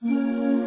Música